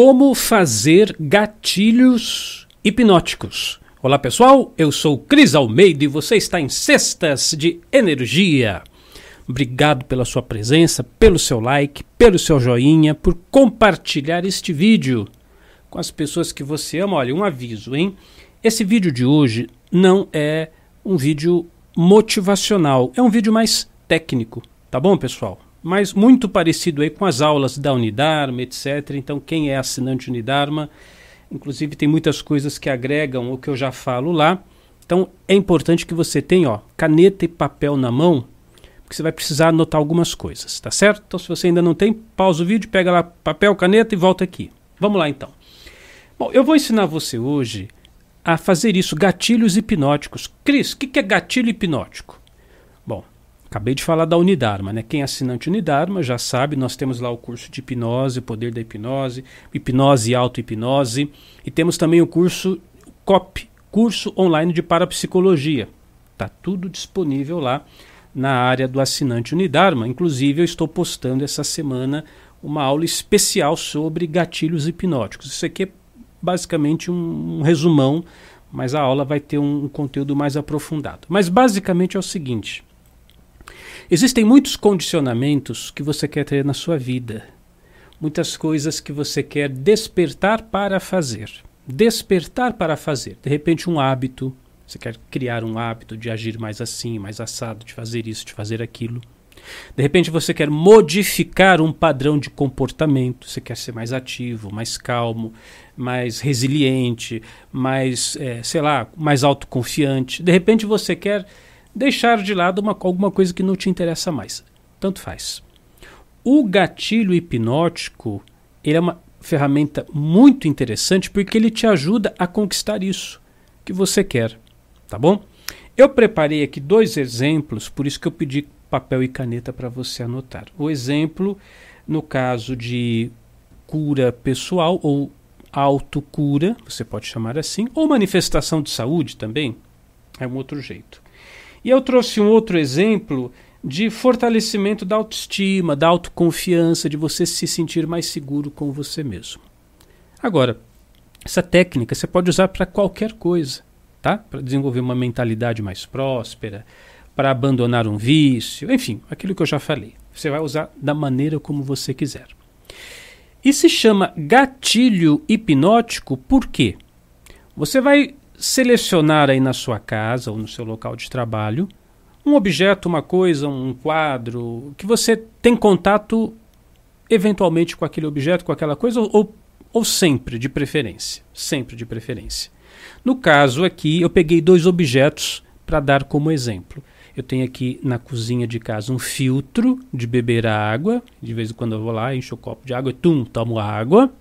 Como fazer gatilhos hipnóticos. Olá pessoal, eu sou Cris Almeida e você está em Cestas de Energia. Obrigado pela sua presença, pelo seu like, pelo seu joinha, por compartilhar este vídeo com as pessoas que você ama. Olha, um aviso, hein? Esse vídeo de hoje não é um vídeo motivacional, é um vídeo mais técnico, tá bom, pessoal? Mas muito parecido aí com as aulas da Unidarma, etc. Então, quem é assinante Unidarma, inclusive tem muitas coisas que agregam o que eu já falo lá. Então, é importante que você tenha ó, caneta e papel na mão, porque você vai precisar anotar algumas coisas, tá certo? Então, se você ainda não tem, pausa o vídeo, pega lá papel, caneta e volta aqui. Vamos lá então. Bom, eu vou ensinar você hoje a fazer isso, gatilhos hipnóticos. Cris, o que, que é gatilho hipnótico? Acabei de falar da Unidarma, né? Quem é assinante Unidarma já sabe, nós temos lá o curso de hipnose, poder da hipnose, hipnose e auto-hipnose, e temos também o curso COP, curso online de parapsicologia. Tá tudo disponível lá na área do assinante Unidarma. Inclusive, eu estou postando essa semana uma aula especial sobre gatilhos hipnóticos. Isso aqui é basicamente um, um resumão, mas a aula vai ter um, um conteúdo mais aprofundado. Mas basicamente é o seguinte: existem muitos condicionamentos que você quer ter na sua vida, muitas coisas que você quer despertar para fazer. Despertar para fazer. De repente, um hábito. Você quer criar um hábito de agir mais assim, mais assado, de fazer isso, de fazer aquilo. De repente você quer modificar um padrão de comportamento, você quer ser mais ativo, mais calmo, mais resiliente, mais, é, sei lá, mais autoconfiante. De repente você quer deixar de lado uma, alguma coisa que não te interessa mais. Tanto faz. O gatilho hipnótico ele é uma ferramenta muito interessante porque ele te ajuda a conquistar isso que você quer, tá bom? Eu preparei aqui dois exemplos, por isso que eu pedi papel e caneta para você anotar. O exemplo, no caso de cura pessoal ou autocura, você pode chamar assim, ou manifestação de saúde também, é um outro jeito. E eu trouxe um outro exemplo de fortalecimento da autoestima, da autoconfiança, de você se sentir mais seguro com você mesmo. Agora, essa técnica você pode usar para qualquer coisa, tá? Para desenvolver uma mentalidade mais próspera, para abandonar um vício, enfim, aquilo que eu já falei. Você vai usar da maneira como você quiser. E se chama gatilho hipnótico por quê? Você vai selecionar aí na sua casa ou no seu local de trabalho um objeto, uma coisa, um quadro, que você tem contato eventualmente com aquele objeto, com aquela coisa, ou, ou sempre de preferência. Sempre de preferência. No caso aqui, eu peguei dois objetos para dar como exemplo. Eu tenho aqui na cozinha de casa um filtro de beber água. De vez em quando eu vou lá, encho o copo de água e tum, tomo água.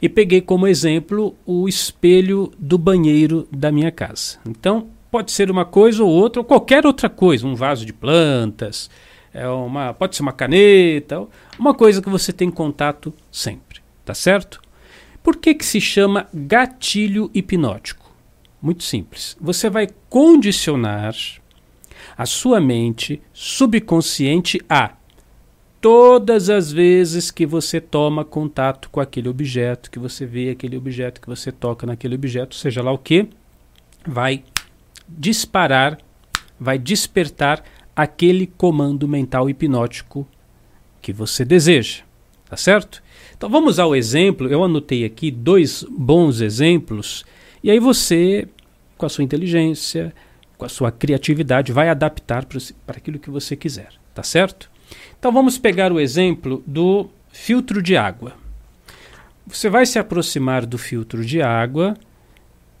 E peguei como exemplo o espelho do banheiro da minha casa. Então, pode ser uma coisa ou outra, ou qualquer outra coisa, um vaso de plantas, é uma, pode ser uma caneta, uma coisa que você tem contato sempre, tá certo? Por que, que se chama gatilho hipnótico? Muito simples. Você vai condicionar a sua mente subconsciente a todas as vezes que você toma contato com aquele objeto, que você vê aquele objeto, que você toca naquele objeto, seja lá o que, vai disparar, vai despertar aquele comando mental hipnótico que você deseja. Tá certo? Então vamos ao exemplo. Eu anotei aqui dois bons exemplos, e aí você, com a sua inteligência, com a sua criatividade, vai adaptar para aquilo que você quiser, tá certo? Então vamos pegar o exemplo do filtro de água. Você vai se aproximar do filtro de água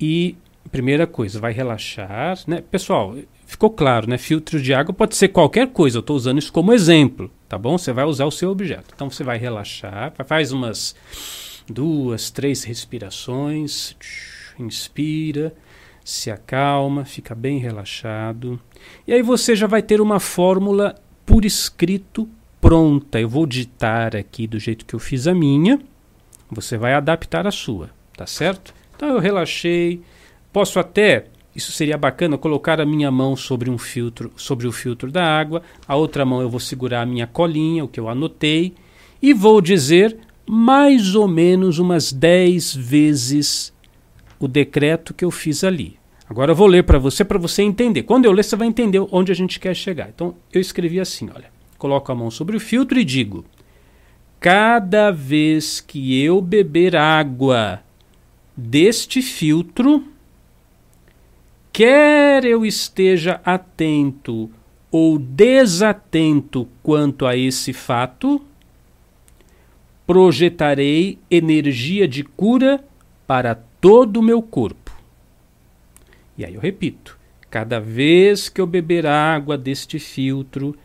e, primeira coisa, vai relaxar. Né? Pessoal, ficou claro, né? Filtro de água pode ser qualquer coisa, eu estou usando isso como exemplo, tá bom? Você vai usar o seu objeto. Então você vai relaxar, faz umas duas, três respirações, inspira se acalma, fica bem relaxado. E aí você já vai ter uma fórmula por escrito pronta. Eu vou digitar aqui do jeito que eu fiz a minha. Você vai adaptar a sua, tá certo? Então eu relaxei. Posso até, isso seria bacana, colocar a minha mão sobre um filtro, sobre o filtro da água. A outra mão eu vou segurar a minha colinha, o que eu anotei, e vou dizer mais ou menos umas 10 vezes o decreto que eu fiz ali. Agora eu vou ler para você, para você entender. Quando eu ler, você vai entender onde a gente quer chegar. Então eu escrevi assim: olha, coloco a mão sobre o filtro e digo: cada vez que eu beber água deste filtro, quer eu esteja atento ou desatento quanto a esse fato, projetarei energia de cura para todo o meu corpo. E aí eu repito: cada vez que eu beber água deste filtro,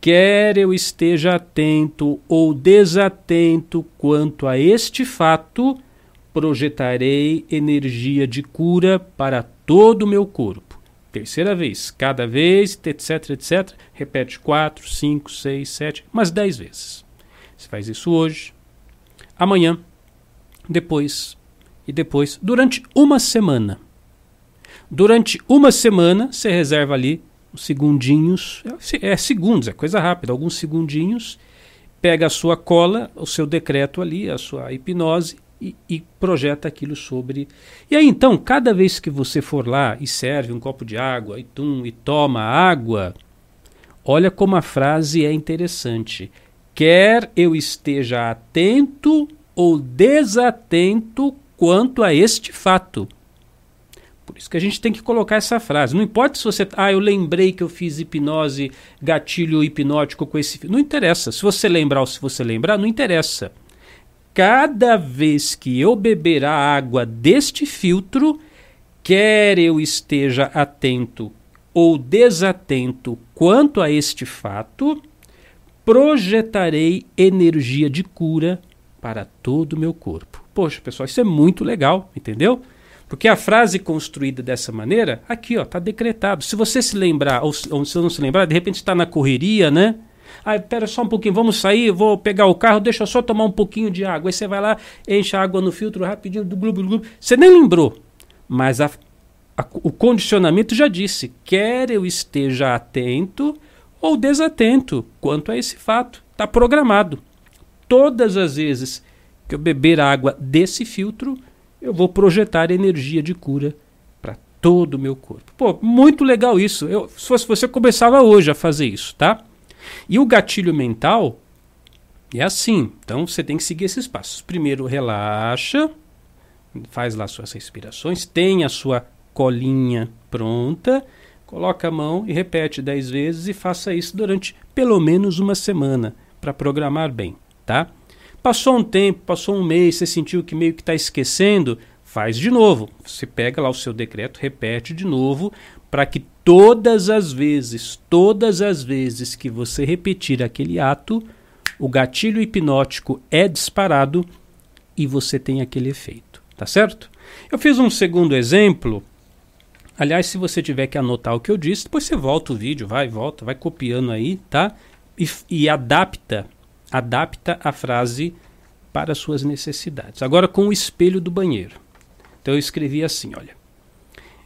quer eu esteja atento ou desatento quanto a este fato, projetarei energia de cura para todo o meu corpo. Terceira vez, cada vez, etc, etc. Repete quatro, cinco, seis, sete, umas dez vezes. Você faz isso hoje, amanhã, depois e depois, durante uma semana. Durante uma semana, você reserva ali uns segundinhos, é, é segundos, é coisa rápida, alguns segundinhos, pega a sua cola, o seu decreto ali, a sua hipnose e, e, projeta aquilo sobre. E aí então, cada vez que você for lá e serve um copo de água e tum e toma água, olha como a frase é interessante. Quer eu esteja atento ou desatento quanto a este fato. Isso que a gente tem que colocar essa frase. Não importa se você. Ah, eu lembrei que eu fiz hipnose, gatilho hipnótico com esse. Não interessa. Se você lembrar ou se você lembrar, não interessa. Cada vez que eu beber a água deste filtro, quer eu esteja atento ou desatento quanto a este fato, projetarei energia de cura para todo o meu corpo. Poxa, pessoal, isso é muito legal, entendeu? Porque a frase construída dessa maneira, aqui ó, está decretado. Se você se lembrar, ou, ou se não se lembrar, de repente está na correria, né? Ah, pera só um pouquinho, vamos sair, vou pegar o carro, deixa eu só tomar um pouquinho de água. Aí você vai lá, enche a água no filtro rapidinho, do glu. Você nem lembrou, mas a, a, o condicionamento já disse: quer eu esteja atento ou desatento quanto a esse fato. Está programado. Todas as vezes que eu beber água desse filtro, eu vou projetar energia de cura para todo o meu corpo. Pô, muito legal isso. Eu, se fosse você, começava hoje a fazer isso, tá? E o gatilho mental é assim. Então você tem que seguir esses passos. Primeiro, relaxa, faz lá suas respirações, tem a sua colinha pronta, coloca a mão e repete dez vezes e faça isso durante pelo menos uma semana para programar bem, tá? Passou um tempo, passou um mês, você sentiu que meio que está esquecendo, faz de novo. Você pega lá o seu decreto, repete de novo, para que todas as vezes, todas as vezes que você repetir aquele ato, o gatilho hipnótico é disparado e você tem aquele efeito, tá certo? Eu fiz um segundo exemplo. Aliás, se você tiver que anotar o que eu disse, depois você volta o vídeo, vai, volta, vai copiando aí, tá? E, e adapta adapta a frase para suas necessidades. Agora com o espelho do banheiro. Então eu escrevi assim, olha.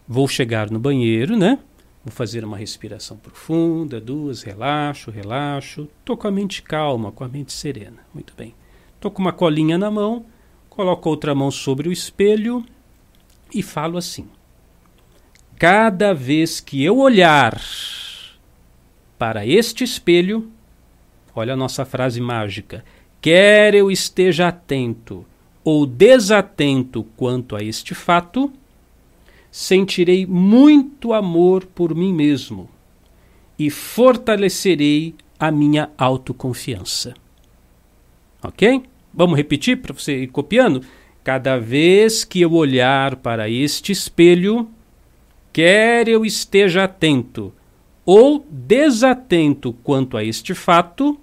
Vou chegar no banheiro, né? Vou fazer uma respiração profunda, duas, relaxo, relaxo. Tô com a mente calma, com a mente serena. Muito bem. Tô com uma colinha na mão, coloco outra mão sobre o espelho e falo assim: Cada vez que eu olhar para este espelho, Olha a nossa frase mágica. Quer eu esteja atento ou desatento quanto a este fato, sentirei muito amor por mim mesmo e fortalecerei a minha autoconfiança. Ok? Vamos repetir para você ir copiando? Cada vez que eu olhar para este espelho, quer eu esteja atento ou desatento quanto a este fato,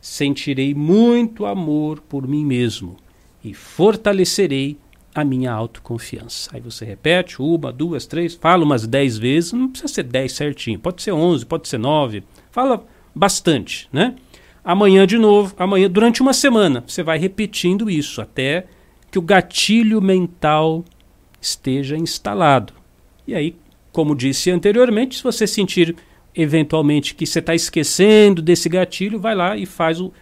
sentirei muito amor por mim mesmo e fortalecerei a minha autoconfiança. Aí você repete uma, duas, três, fala umas dez vezes, não precisa ser dez certinho, pode ser onze, pode ser nove, fala bastante, né? Amanhã de novo, amanhã, durante uma semana, você vai repetindo isso até que o gatilho mental esteja instalado. E aí, como disse anteriormente, se você sentir eventualmente que você está esquecendo desse gatilho, vai lá e faz o,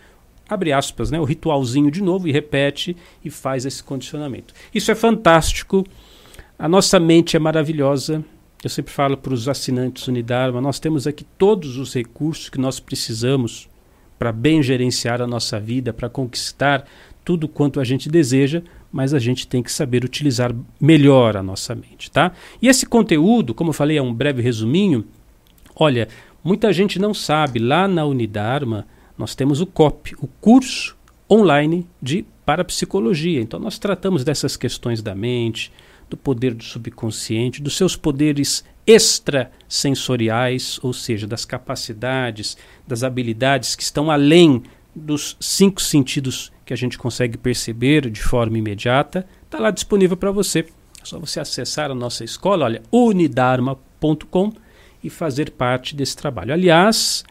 abre aspas, né, o ritualzinho de novo e repete e faz esse condicionamento. Isso é fantástico. A nossa mente é maravilhosa. Eu sempre falo para os assinantes Unidarma, nós temos aqui todos os recursos que nós precisamos para bem gerenciar a nossa vida, para conquistar tudo quanto a gente deseja, mas a gente tem que saber utilizar melhor a nossa mente, tá? E esse conteúdo, como eu falei, é um breve resuminho. Olha, muita gente não sabe, lá na Unidarma nós temos o COP, o curso online de parapsicologia. Então nós tratamos dessas questões da mente, do poder do subconsciente, dos seus poderes extrasensoriais, ou seja, das capacidades, das habilidades que estão além dos cinco sentidos que a gente consegue perceber de forma imediata, está lá disponível para você. É só você acessar a nossa escola, olha, unidarma.com e fazer parte desse trabalho. Aliás,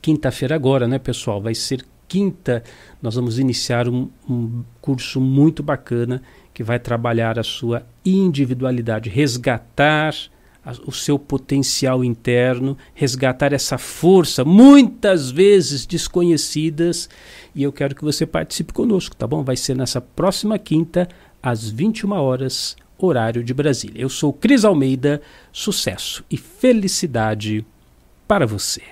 quinta-feira agora, né, pessoal? Vai ser quinta, nós vamos iniciar um, um curso muito bacana que vai trabalhar a sua individualidade, resgatar o seu potencial interno, resgatar essa força, muitas vezes desconhecidas. E eu quero que você participe conosco, tá bom? Vai ser nessa próxima quinta, às 21 horas, horário de Brasília. Eu sou Cris Almeida, sucesso e felicidade para você.